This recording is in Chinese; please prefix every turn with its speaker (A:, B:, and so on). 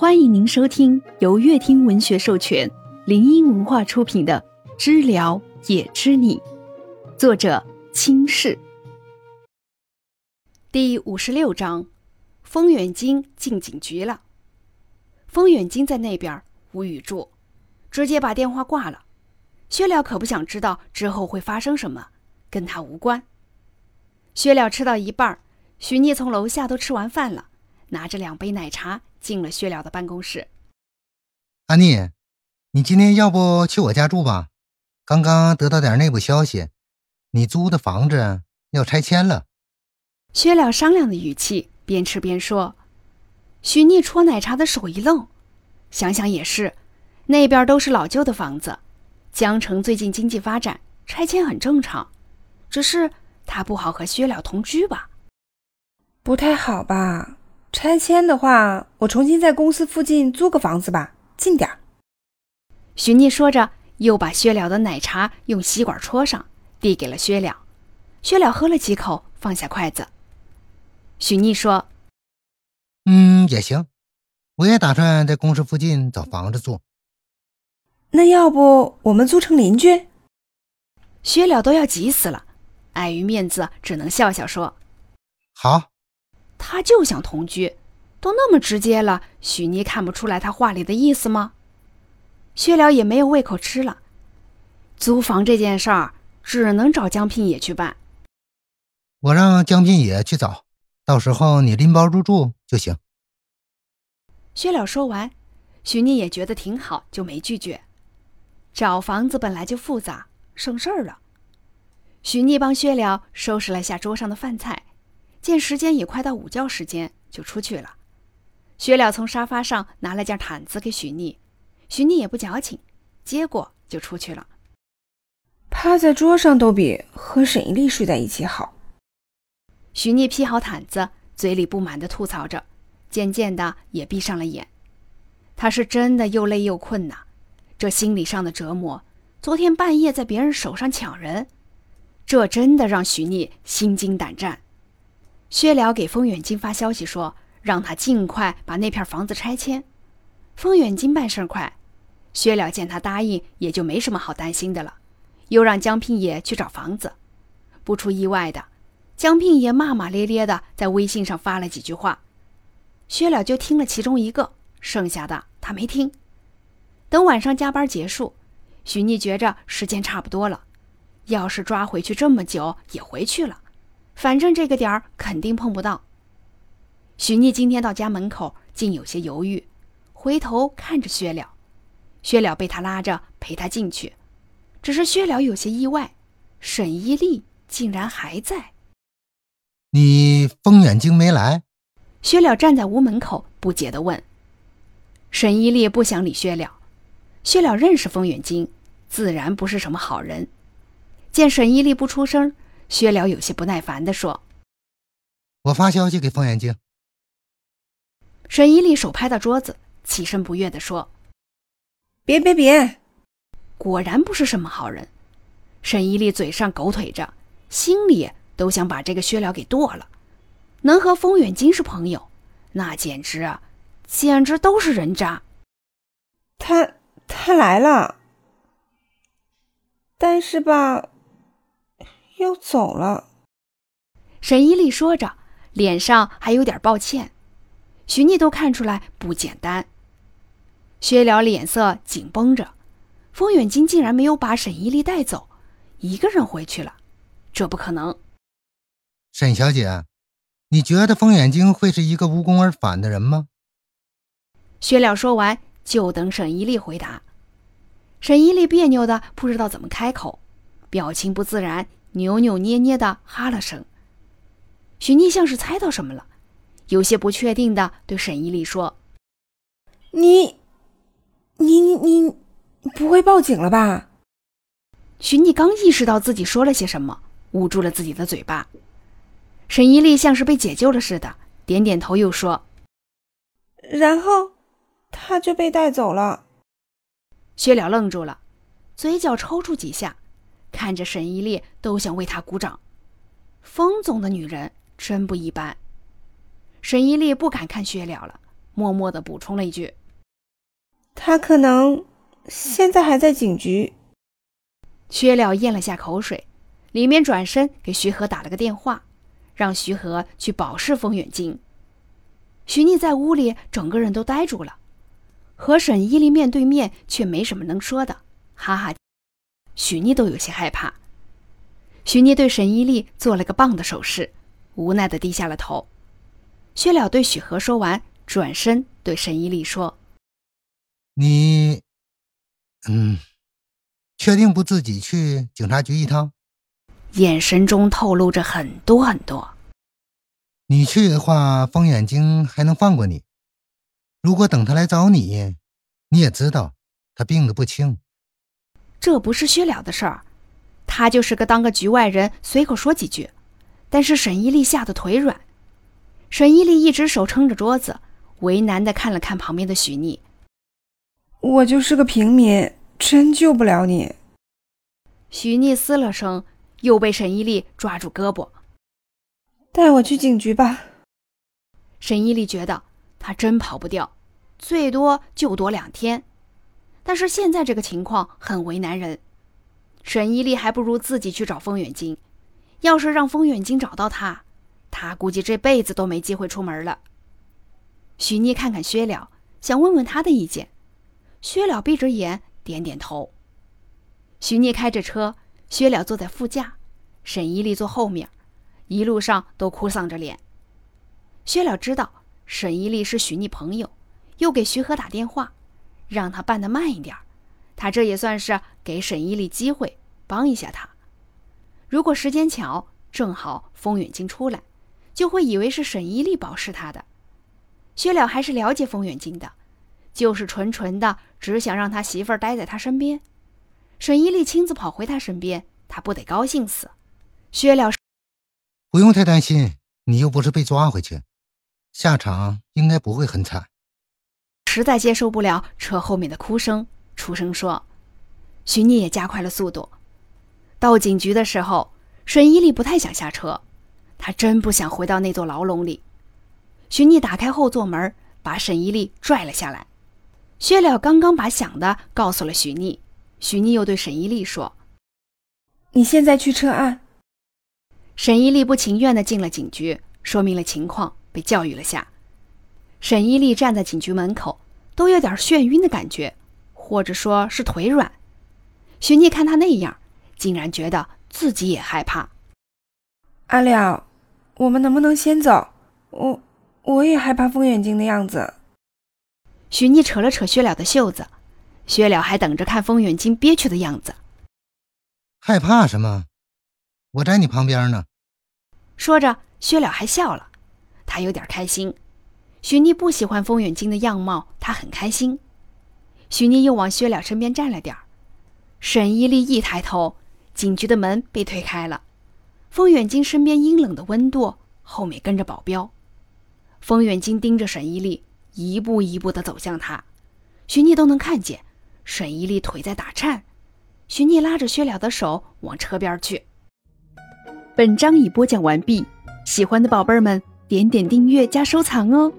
A: 欢迎您收听由乐听文学授权、林音文化出品的《知了也知你》，作者清世。第五十六章：风远京进警局了。风远京在那边无语住，直接把电话挂了。薛了可不想知道之后会发生什么，跟他无关。薛了吃到一半，许聂从楼下都吃完饭了，拿着两杯奶茶。进了薛了的办公室。
B: 安妮，你今天要不去我家住吧？刚刚得到点内部消息，你租的房子要拆迁了。
A: 薛了商量的语气，边吃边说。许逆戳奶茶的手一愣，想想也是，那边都是老旧的房子，江城最近经济发展，拆迁很正常。只是他不好和薛了同居吧？
C: 不太好吧？拆迁的话，我重新在公司附近租个房子吧，近点儿。
A: 许逆说着，又把薛了的奶茶用吸管戳上，递给了薛了。薛了喝了几口，放下筷子。许逆说：“
B: 嗯，也行，我也打算在公司附近找房子住。
C: 那要不我们租成邻居？”
A: 薛了都要急死了，碍于面子，只能笑笑说：“
B: 好。”
A: 他就想同居，都那么直接了，许妮看不出来他话里的意思吗？薛了也没有胃口吃了。租房这件事儿，只能找江聘野去办。
B: 我让江聘野去找，到时候你拎包入住就行。
A: 薛了说完，许妮也觉得挺好，就没拒绝。找房子本来就复杂，省事儿了。许妮帮薛了收拾了下桌上的饭菜。见时间也快到午觉时间，就出去了。薛了从沙发上拿了件毯子给许逆，许逆也不矫情，接过就出去了。
C: 趴在桌上都比和沈一丽睡在一起好。
A: 许逆披好毯子，嘴里不满的吐槽着，渐渐的也闭上了眼。他是真的又累又困呐，这心理上的折磨，昨天半夜在别人手上抢人，这真的让许逆心惊胆战。薛了给风远金发消息说，让他尽快把那片房子拆迁。风远金办事快，薛了见他答应，也就没什么好担心的了。又让江聘爷去找房子。不出意外的，江聘爷骂骂咧咧的在微信上发了几句话，薛了就听了其中一个，剩下的他没听。等晚上加班结束，许逆觉着时间差不多了，要是抓回去这么久，也回去了。反正这个点儿肯定碰不到。许逆今天到家门口，竟有些犹豫，回头看着薛了，薛了被他拉着陪他进去。只是薛了有些意外，沈依丽竟然还在。
B: 你风远京没来？
A: 薛了站在屋门口，不解地问。沈依丽不想理薛了，薛了认识风远京，自然不是什么好人。见沈依丽不出声。薛了有些不耐烦地说：“
B: 我发消息给风远京。”
A: 沈一丽手拍到桌子，起身不悦地说：“
C: 别别别！”
A: 果然不是什么好人。沈一丽嘴上狗腿着，心里都想把这个薛了给剁了。能和风远京是朋友，那简直啊，简直都是人渣。
C: 他他来了，但是吧。又走了，
A: 沈依丽说着，脸上还有点抱歉。徐逆都看出来不简单。薛了脸色紧绷着，风远京竟然没有把沈依丽带走，一个人回去了，这不可能。
B: 沈小姐，你觉得风远京会是一个无功而返的人吗？
A: 薛了说完，就等沈依丽回答。沈依丽别扭的不知道怎么开口，表情不自然。扭扭捏捏的哈了声，许逆像是猜到什么了，有些不确定的对沈依丽说：“
C: 你，你你你，不会报警了吧？”
A: 许逆刚意识到自己说了些什么，捂住了自己的嘴巴。沈依丽像是被解救了似的，点点头，又说：“
C: 然后，他就被带走了。”
A: 薛了愣住了，嘴角抽搐几下。看着沈一丽都想为他鼓掌，风总的女人真不一般。沈一丽不敢看薛了了，默默的补充了一句：“
C: 他可能现在还在警局。”
A: 薛了咽了下口水，里面转身给徐和打了个电话，让徐和去保释风远京。徐逆在屋里整个人都呆住了，和沈依丽面对面却没什么能说的，哈哈。许妮都有些害怕。许妮对沈依丽做了个棒的手势，无奈的低下了头。薛了对许和说完，转身对沈依丽说：“
B: 你，嗯。”确定不自己去警察局一趟？
A: 眼神中透露着很多很多。
B: 你去的话，风远京还能放过你。如果等他来找你，你也知道他病得不轻。
A: 这不是薛了的事儿，他就是个当个局外人，随口说几句。但是沈依丽吓得腿软。沈依丽一只手撑着桌子，为难的看了看旁边的许逆。
C: 我就是个平民。真救不了你，
A: 许逆嘶了声，又被沈依丽抓住胳膊，
C: 带我去警局吧。
A: 沈依丽觉得他真跑不掉，最多就躲两天，但是现在这个情况很为难人。沈依丽还不如自己去找风远金，要是让风远金找到他，他估计这辈子都没机会出门了。许妮看看薛了，想问问他的意见，薛了闭着眼。点点头。许妮开着车，薛了坐在副驾，沈依丽坐后面，一路上都哭丧着脸。薛了知道沈依丽是许妮朋友，又给徐和打电话，让他办得慢一点。他这也算是给沈依丽机会，帮一下他。如果时间巧，正好风远金出来，就会以为是沈依丽保释他的。薛了还是了解风远金的。就是纯纯的只想让他媳妇儿待在他身边，沈依丽亲自跑回他身边，他不得高兴死。薛了，
B: 不用太担心，你又不是被抓回去，下场应该不会很惨。
A: 实在接受不了车后面的哭声，出声说：“徐妮也加快了速度。”到警局的时候，沈依丽不太想下车，她真不想回到那座牢笼里。徐妮打开后座门，把沈依丽拽了下来。薛了刚刚把想的告诉了徐逆，徐逆又对沈依丽说：“
C: 你现在去撤案。”
A: 沈依丽不情愿的进了警局，说明了情况，被教育了下。沈依丽站在警局门口，都有点眩晕的感觉，或者说是腿软。徐逆看他那样，竟然觉得自己也害怕。
C: 阿廖，我们能不能先走？我我也害怕风远镜的样子。
A: 徐逆扯了扯薛了的袖子，薛了还等着看风远睛憋屈的样子。
B: 害怕什么？我在你旁边呢。
A: 说着，薛了还笑了，他有点开心。许妮不喜欢风远金的样貌，她很开心。许妮又往薛了身边站了点儿。沈依丽一抬头，警局的门被推开了。风远京身边阴冷的温度，后面跟着保镖。风远京盯着沈依丽。一步一步的走向他，徐妮都能看见沈依丽腿在打颤。徐妮拉着薛了的手往车边去。本章已播讲完毕，喜欢的宝贝们点点订阅加收藏哦。